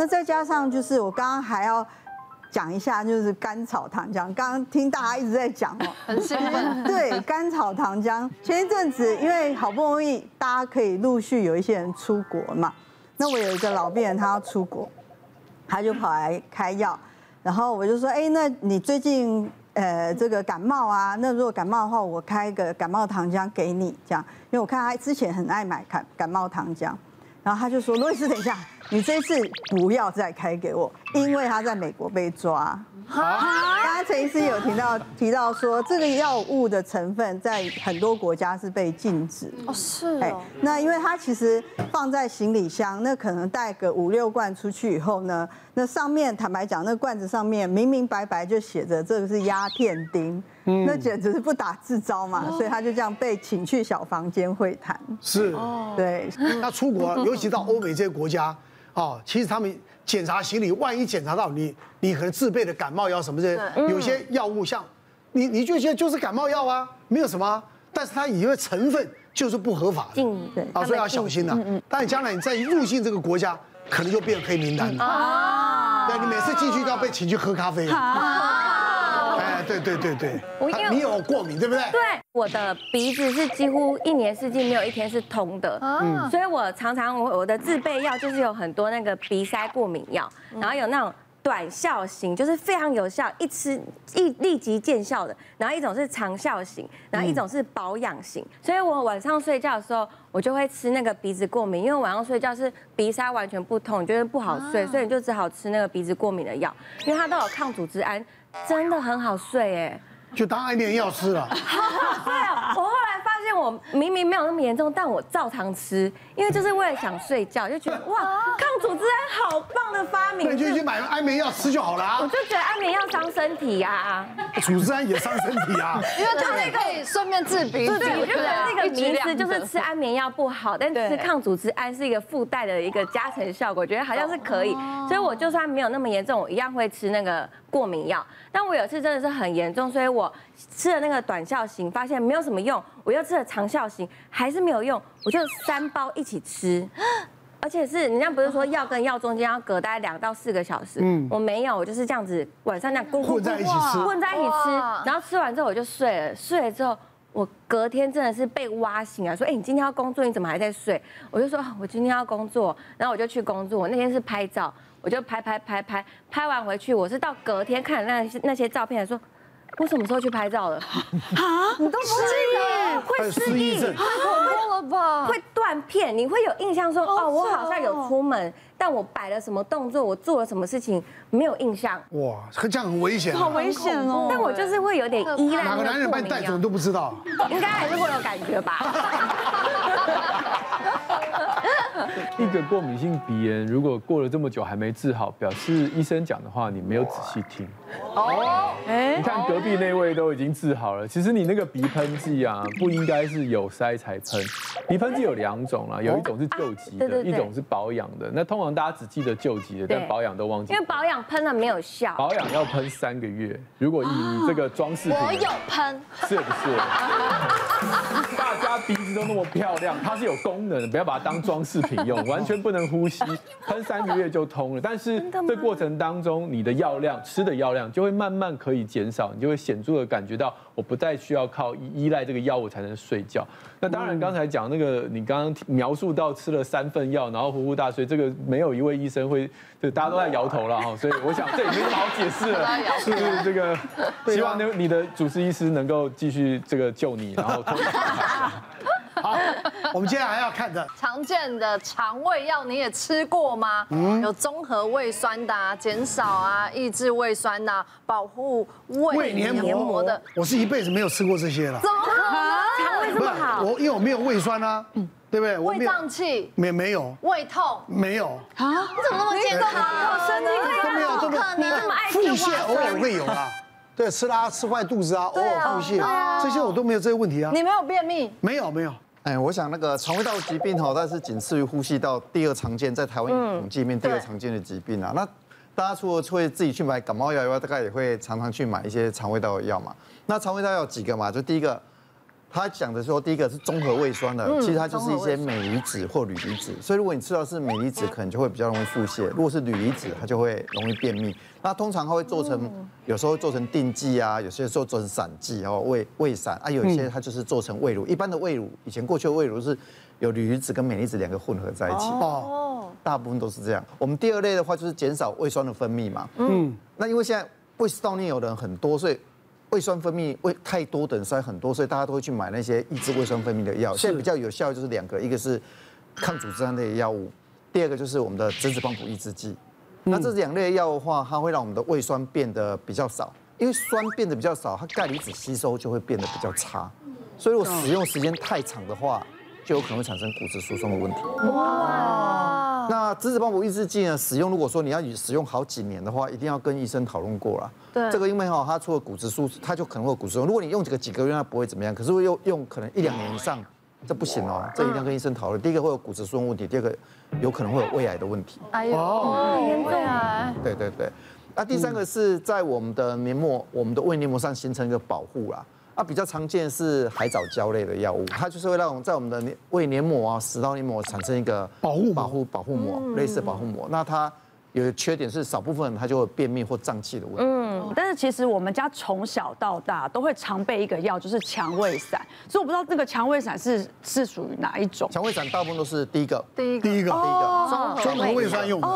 那再加上就是我刚刚还要讲一下，就是甘草糖浆。刚刚听大家一直在讲哦，很兴奋。对，甘草糖浆。前一阵子因为好不容易大家可以陆续有一些人出国嘛，那我有一个老病人他要出国，他就跑来开药，然后我就说，哎，那你最近呃这个感冒啊，那如果感冒的话，我开个感冒糖浆给你，这样，因为我看他之前很爱买感感冒糖浆。然后他就说：“罗医师，等一下，你这次不要再开给我，因为他在美国被抓。”刚刚陈医师有提到提到说，这个药物的成分在很多国家是被禁止。哦，是哦。那因为它其实放在行李箱，那可能带个五六罐出去以后呢，那上面坦白讲，那罐子上面明明白白就写着这个是鸦片酊。那简直是不打自招嘛，所以他就这样被请去小房间会谈。是，对。那出国，尤其到欧美这些国家，哦，其实他们检查行李，万一检查到你，你可能自备的感冒药什么这些，有些药物像，你你就觉得就是感冒药啊，没有什么，但是它以为成分就是不合法的，啊，所以要小心呐。但你将来你再入境这个国家，可能就变黑名单了。啊。对，你每次进去都要被请去喝咖啡。对对对对，我因为你有过敏对不对？对，我的鼻子是几乎一年四季没有一天是通的，嗯，所以我常常我我的自备药就是有很多那个鼻塞过敏药，然后有那种短效型，就是非常有效，一吃一立即见效的，然后一种是长效型，然后一种是保养型，所以我晚上睡觉的时候我就会吃那个鼻子过敏，因为晚上睡觉是鼻塞完全不通，你觉得不好睡，所以你就只好吃那个鼻子过敏的药，因为它都有抗组织胺。真的很好睡哎，就当安眠药吃了。对啊，我后来发现我明明没有那么严重，但我照常吃，因为就是为了想睡觉，就觉得哇，好棒的发明。那你就去买安眠药吃就好了啊。我就觉得安眠药伤身体呀。组织胺也伤身体啊。因为它那可以顺便治鼻子。对，我就觉得这个名词就是吃安眠药不好，但吃抗组织胺是一个附带的一个加成效果，我觉得好像是可以。所以我就算没有那么严重，我一样会吃那个过敏药。但我有一次真的是很严重，所以我吃了那个短效型，发现没有什么用，我又吃了长效型，还是没有用，我就三包一起吃，而且是人家不是说药跟药中间要隔大概两到四个小时，嗯，我没有，我就是这样子晚上这样混在一起吃，混在一起吃，然后吃完之后我就睡了，睡了之后我隔天真的是被挖醒啊，说哎你今天要工作，你怎么还在睡？我就说我今天要工作，然后我就去工作，我那天是拍照。我就拍拍拍拍，拍完回去，我是到隔天看那些那些照片，说我什么时候去拍照了？啊，你都不记得？会失忆，太恐怖了吧？会断片，你会有印象说哦，我好像有出门，但我摆了什么动作，我做了什么事情没有印象。哇，这样很危险，好危险哦！但我就是会有点依赖。哪个男人把你带走你都不知道？应该还是会有感觉吧。一个过敏性鼻炎，如果过了这么久还没治好，表示医生讲的话你没有仔细听。哦，哎，你看隔壁那位都已经治好了，其实你那个鼻喷剂啊，不应该是有塞才喷。鼻喷剂有两种啦，有一种是救急的，一种是保养的。那通常大家只记得救急的，但保养都忘记。因为保养喷了没有效。保养要喷三个月。如果以你这个装饰品，我有喷，是不是？鼻子都那么漂亮，它是有功能的，不要把它当装饰品用。完全不能呼吸，喷三个月就通了。但是这过程当中，你的药量吃的药量就会慢慢可以减少，你就会显著的感觉到，我不再需要靠依依赖这个药物才能睡觉。那当然，刚才讲那个，你刚刚描述到吃了三份药，然后呼呼大睡，这个没有一位医生会，就大家都在摇头了哈。所以我想这也没什么好解释了，是这个，希望你的主治医师能够继续这个救你，然后。好，我们接下来还要看的常见的肠胃药，你也吃过吗？嗯，有中和胃酸的、减少啊、抑制胃酸呐、保护胃黏膜的。我是一辈子没有吃过这些了。怎么可能？肠胃这么好？我因为我没有胃酸啊，嗯对不对？胃胀气？没没有。胃痛？没有。啊？你怎么那么健康？我身体都没有，都没有。你这么爱吃？腹泻偶尔会有啊。对，吃拉吃坏肚子啊，偶尔腹泻，这些我都没有这些问题啊。你没有便秘？没有，没有。哎，我想那个肠胃道疾病哈，它是仅次于呼吸道第二常见，在台湾统计里面第二常见的疾病啊。那大家除了会自己去买感冒药以外，大概也会常常去买一些肠胃道的药嘛。那肠胃道有几个嘛？就第一个他讲的说，第一个是综合胃酸的，其实它就是一些镁离子或铝离子。所以如果你吃到是镁离子，可能就会比较容易腹泻；如果是铝离子，它就会容易便秘。那通常它会做成，有时候会做成定剂啊，有些时候做成散剂，然后胃胃散啊，有一些它就是做成胃乳。一般的胃乳，以前过去的胃乳是有铝离子跟镁离子两个混合在一起哦，大部分都是这样。我们第二类的话就是减少胃酸的分泌嘛，嗯，那因为现在胃食道逆流的人很多，所以。胃酸分泌胃太多的人塞很多，所以大家都会去买那些抑制胃酸分泌的药。现在比较有效就是两个，一个是抗组织胺类的药物，第二个就是我们的质子帮补抑制剂。那这两类药的话，它会让我们的胃酸变得比较少，因为酸变得比较少，它钙离子吸收就会变得比较差。所以如果使用时间太长的话，就有可能会产生骨质疏松的问题。哇！那质子帮补抑制剂呢？使用如果说你要使用好几年的话，一定要跟医生讨论过了。对。这个因为哈，它除了骨质疏，它就可能会有骨质疏松。如果你用几个几个月，它不会怎么样。可是用用可能一两年以上，这不行哦。这一定要跟医生讨论。第一个会有骨质疏松问题，第二个有可能会有胃癌的问题。哎呦，严重啊！对对对。那第三个是在我们的黏膜，我们的胃黏膜上形成一个保护啦。啊，比较常见是海藻胶类的药物，它就是会让我们在我们的胃黏膜啊、食道黏膜产生一个保护保护保护膜，类似保护膜。那它。有个缺点是少部分它就会便秘或胀气的问题。嗯，但是其实我们家从小到大都会常备一个药，就是强胃散。所以我不知道这个强胃散是是属于哪一种。强胃散大部分都是第一个，第一个，第一个，第一个，专门胃酸用的，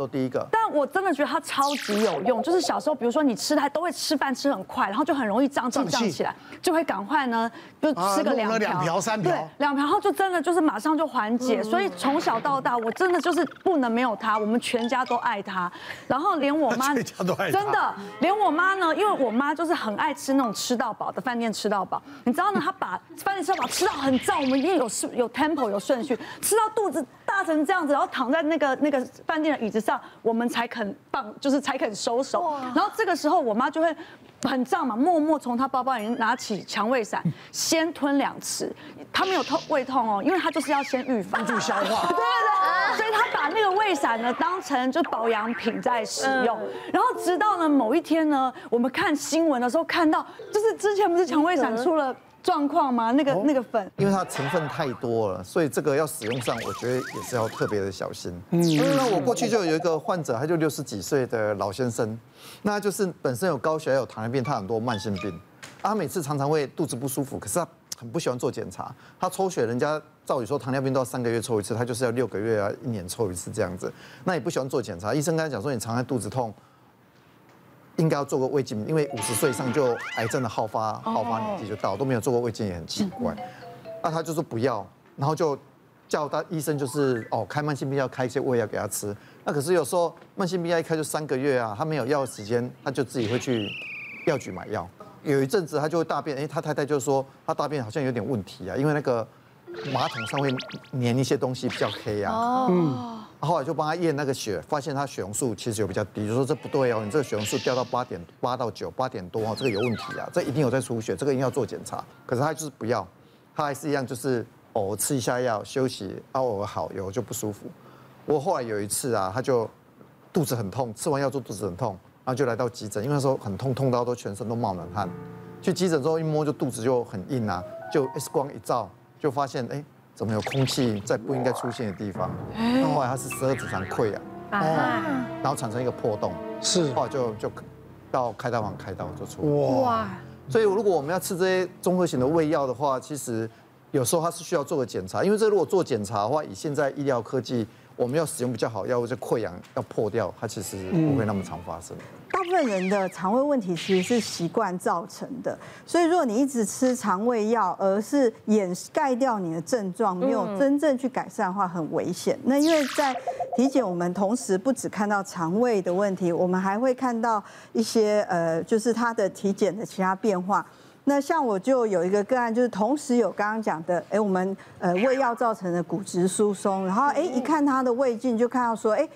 都第一个。但我真的觉得它超级有用，就是小时候比如说你吃它都会吃饭吃很快，然后就很容易胀气胀起来，就会赶快呢就吃个两两瓢三瓢，对，两瓢，然后就真的就是马上就缓解。所以从小到大我真的就是不能没有它，我们全家都爱。爱他，然后连我妈 真的，连我妈呢，因为我妈就是很爱吃那种吃到饱的饭店吃到饱，你知道呢？她把饭店吃到饱吃到很胀，我们一定有顺有 tempo 有顺序，吃到肚子大成这样子，然后躺在那个那个饭店的椅子上，我们才肯放，就是才肯收手。然后这个时候我妈就会很胀嘛，默默从她包包里面拿起强胃散，先吞两次。她没有痛胃痛哦，因为她就是要先预防助消化。对对对，所以她把那个胃散呢当成就保养品在使用。然后直到呢某一天呢，我们看新闻的时候看到，就是之前不是强胃散出了状况吗？那个那个粉，因为它成分太多了，所以这个要使用上，我觉得也是要特别的小心。嗯，因为呢，我过去就有一个患者，他就六十几岁的老先生，那他就是本身有高血压、有糖尿病，他很多慢性病，他每次常常会肚子不舒服，可是他很不喜欢做检查。他抽血，人家照理说糖尿病都要三个月抽一次，他就是要六个月啊，一年抽一次这样子。那也不喜欢做检查，医生跟他讲说，你常常肚子痛。应该要做个胃镜，因为五十岁以上就癌症的好发好发年纪就到，都没有做过胃镜也很奇怪。那他就说不要，然后就叫他医生就是哦开慢性病药开一些胃药给他吃。那可是有时候慢性病药一开就三个月啊，他没有药的时间，他就自己会去药局买药。有一阵子他就会大便，哎，他太太就说他大便好像有点问题啊，因为那个马桶上会粘一些东西比较黑啊。嗯。后来就帮他验那个血，发现他血红素其实有比较低，就说这不对哦，你这个血红素掉到八点八到九，八点多哦，这个有问题啊，这一定有在出血，这个一定要做检查。可是他就是不要，他还是一样就是偶尔吃一下药休息，偶尔好有就不舒服。我后来有一次啊，他就肚子很痛，吃完药之后肚子很痛，然后就来到急诊，因为那时候很痛，痛到都全身都冒冷汗。去急诊之后一摸就肚子就很硬啊，就 X 光一照就发现哎。怎么有空气在不应该出现的地方？那后来他是十二指肠溃疡，哦，然后产生一个破洞，是，后来就就到开刀房开刀就出来。哇！所以如果我们要吃这些综合型的胃药的话，其实有时候它是需要做个检查，因为这如果做检查的话，以现在医疗科技。我们要使用比较好药物，这溃疡要破掉，它其实不会那么常发生。大部分人的肠胃问题其实是习惯造成的，所以如果你一直吃肠胃药，而是掩盖掉你的症状，没有真正去改善的话，很危险。那因为在体检，我们同时不只看到肠胃的问题，我们还会看到一些呃，就是他的体检的其他变化。那像我就有一个个案，就是同时有刚刚讲的，哎，我们呃胃药造成的骨质疏松，然后哎一看他的胃镜就看到说，哎，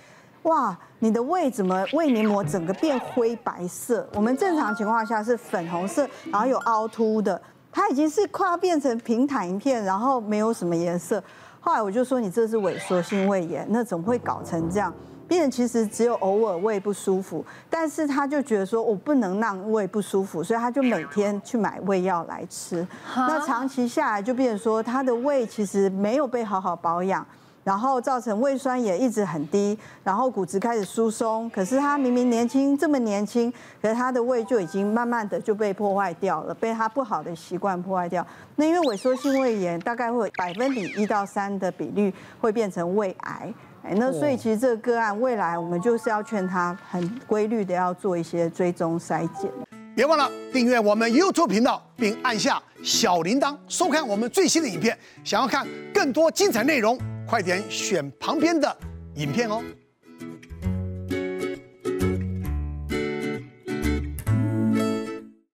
哇，你的胃怎么胃黏膜整个变灰白色？我们正常情况下是粉红色，然后有凹凸的，它已经是快要变成平坦一片，然后没有什么颜色。后来我就说你这是萎缩性胃炎，那怎么会搞成这样？病人其实只有偶尔胃不舒服，但是他就觉得说我不能让胃不舒服，所以他就每天去买胃药来吃。那长期下来就变成说他的胃其实没有被好好保养。然后造成胃酸也一直很低，然后骨质开始疏松。可是他明明年轻这么年轻，可是他的胃就已经慢慢的就被破坏掉了，被他不好的习惯破坏掉。那因为萎缩性胃炎大概会有百分比一到三的比率会变成胃癌。哎，那所以其实这个个案未来我们就是要劝他很规律的要做一些追踪筛检。别忘了订阅我们 YouTube 频道，并按下小铃铛，收看我们最新的影片。想要看更多精彩内容，快点选旁边的影片哦。